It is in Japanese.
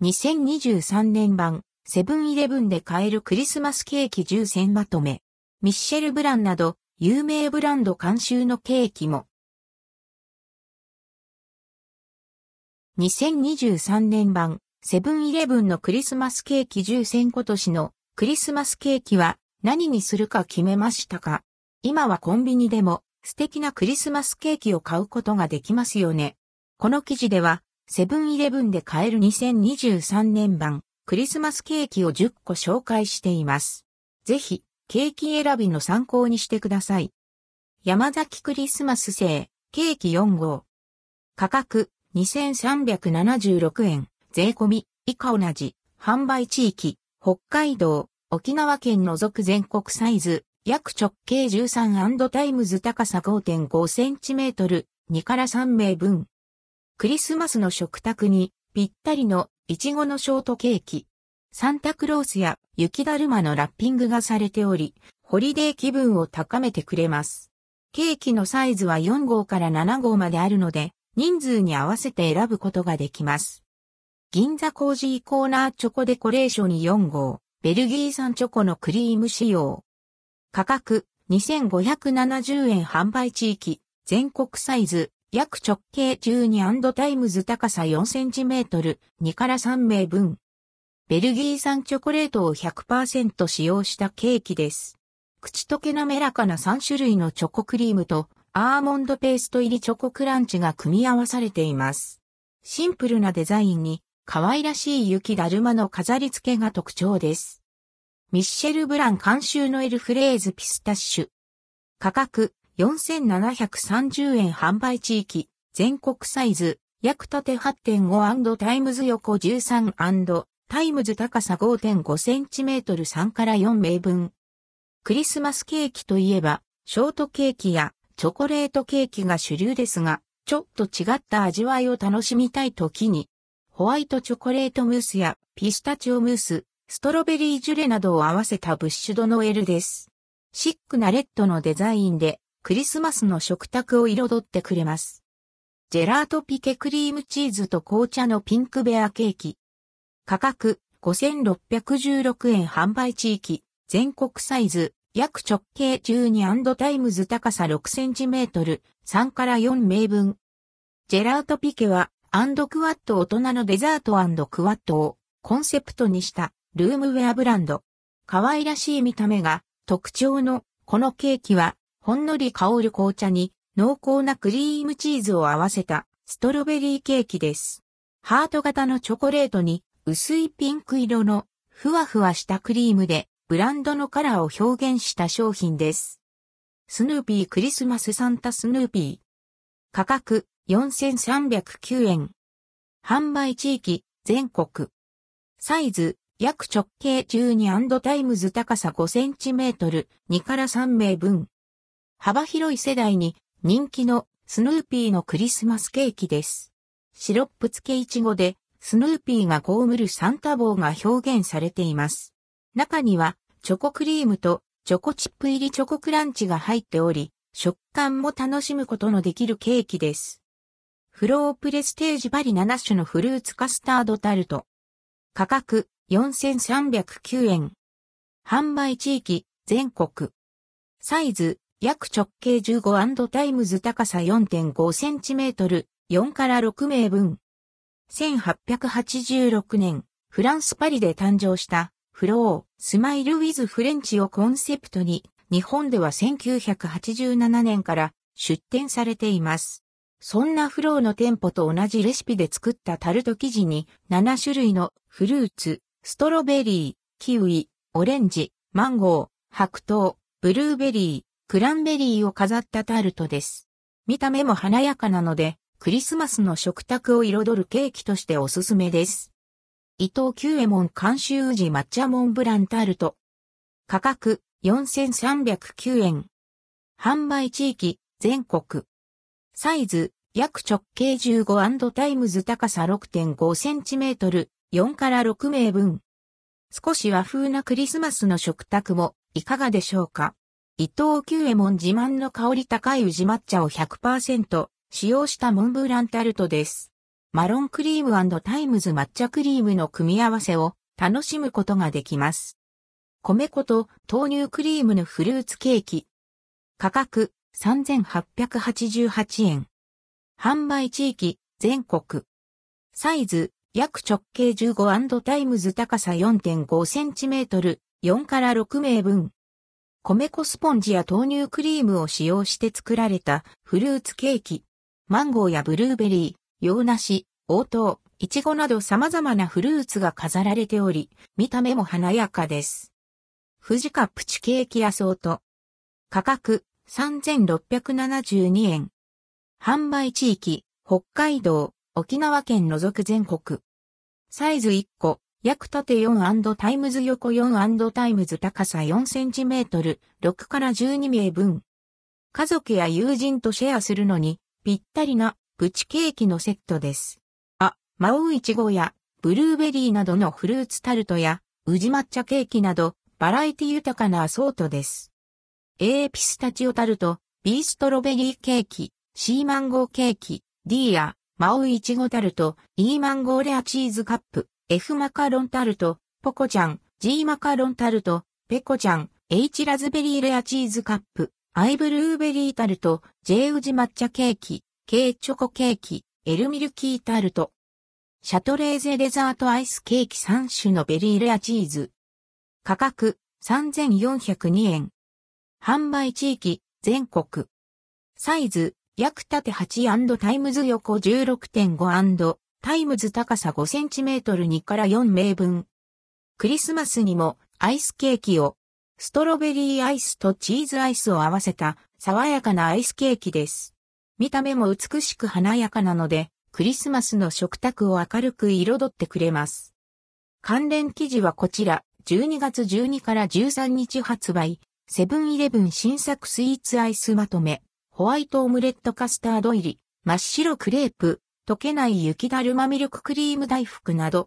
2023年版、セブンイレブンで買えるクリスマスケーキ10選まとめ。ミッシェル・ブランなど、有名ブランド監修のケーキも。2023年版、セブンイレブンのクリスマスケーキ10選今年のクリスマスケーキは何にするか決めましたか今はコンビニでも素敵なクリスマスケーキを買うことができますよね。この記事ではセブンイレブンで買える2023年版クリスマスケーキを10個紹介しています。ぜひ、ケーキ選びの参考にしてください。ヤマザキクリスマス生ケーキ4号。価格2376円、税込み、以下同じ、販売地域、北海道、沖縄県除く全国サイズ、約直径13 times 高さ5.5センチメートル、2から3名分。クリスマスの食卓にぴったりのイチゴのショートケーキ。サンタクロースや雪だるまのラッピングがされており、ホリデー気分を高めてくれます。ケーキのサイズは4号から7号まであるので、人数に合わせて選ぶことができます。銀座コージーコーナーチョコデコレーションに4号、ベルギー産チョコのクリーム仕様。価格2570円販売地域、全国サイズ約直径12 times 高さ4センチメートル、2から3名分。ベルギー産チョコレートを100%使用したケーキです。口溶け滑らかな3種類のチョコクリームとアーモンドペースト入りチョコクランチが組み合わされています。シンプルなデザインに可愛らしい雪だるまの飾り付けが特徴です。ミッシェル・ブラン監修のエルフレーズピスタッシュ。価格4730円販売地域、全国サイズ、約縦8.5 times 横13 times 高さ5.5センチメートル3から4名分。クリスマスケーキといえば、ショートケーキやチョコレートケーキが主流ですが、ちょっと違った味わいを楽しみたい時に、ホワイトチョコレートムースやピスタチオムース、ストロベリージュレなどを合わせたブッシュドノエルです。シックなレッドのデザインでクリスマスの食卓を彩ってくれます。ジェラートピケクリームチーズと紅茶のピンクベアケーキ。価格5616円販売地域、全国サイズ、約直径12 times 高さ6センチメートル、3から4名分。ジェラートピケは、 and quot 大人のデザート quot をコンセプトにしたルームウェアブランド。可愛らしい見た目が特徴のこのケーキはほんのり香る紅茶に濃厚なクリームチーズを合わせたストロベリーケーキです。ハート型のチョコレートに薄いピンク色のふわふわしたクリームでブランドのカラーを表現した商品です。スヌーピークリスマスサンタスヌーピー。価格4309円。販売地域全国。サイズ約直径12 times 高さ5センチメートル2から3名分。幅広い世代に人気のスヌーピーのクリスマスケーキです。シロップ付けイチゴでスヌーピーが被るサンタ帽が表現されています。中にはチョコクリームとチョコチップ入りチョコクランチが入っており、食感も楽しむことのできるケーキです。フロープレステージバリ7種のフルーツカスタードタルト。価格4309円。販売地域全国。サイズ約直径15 times 高さ4.5センチメートル、4から6名分。1886年、フランスパリで誕生したフロー、 Smile with French をコンセプトに、日本では1987年から出店されています。そんなフローの店舗と同じレシピで作ったタルト生地に7種類のフルーツ、ストロベリー、キウイ、オレンジ、マンゴー、白桃、ブルーベリー、クランベリーを飾ったタルトです。見た目も華やかなので、クリスマスの食卓を彩るケーキとしておすすめです。伊藤久右衛門監修宇治抹茶モンブランタルト。価格4309円。販売地域全国。サイズ約直径15 times 高さ6.5センチメートル4から6名分。少し和風なクリスマスの食卓もいかがでしょうか？伊藤久右衛門自慢の香り高い宇治抹茶を100%使用したモンブランタルトです。マロンクリーム times 抹茶クリームの組み合わせを楽しむことができます。米粉と豆乳クリームのフルーツケーキ。価格3888円。販売地域全国。サイズ約直径15 times 高さ4.5センチメートル4から6名分。米粉スポンジや豆乳クリームを使用して作られたフルーツケーキ。マンゴーやブルーベリー、洋梨、黄桃、イチゴなど様々なフルーツが飾られており、見た目も華やかです。不二家プチケーキアソート。価格3672円。販売地域、北海道、沖縄県除く全国。サイズ1個、約縦4 times 横4 times 高さ4センチメートル、6から12名分。家族や友人とシェアするのに、ぴったりな、プチケーキのセットです。あまおうイチゴや、ブルーベリーなどのフルーツタルトや、宇治抹茶ケーキなど、バラエティ豊かなアソートです。A ピスタチオタルト、B ストロベリーケーキ、C マンゴーケーキ、D あまおうイチゴタルト、E マンゴーレアチーズカップ、F マカロンタルト、ポコちゃん、G マカロンタルト、ペコちゃん、H ラズベリーレアチーズカップ、 I ブルーベリータルト、J 宇治抹茶ケーキ、K チョコケーキ、L ミルキータルト。シャトレーゼデザートアイスケーキ3種のベリーレアチーズ。価格3402円。販売地域全国。サイズ約縦8 times 横16.5 times 高さ5センチメートル2から4名分。クリスマスにもアイスケーキを、ストロベリーアイスとチーズアイスを合わせた爽やかなアイスケーキです。見た目も美しく華やかなので、クリスマスの食卓を明るく彩ってくれます。関連記事はこちら、12月12から13日発売、セブンイレブン新作スイーツアイスまとめ。ホワイトオムレットカスタード入り、真っ白クレープ、溶けない雪だるまミルククリーム大福など、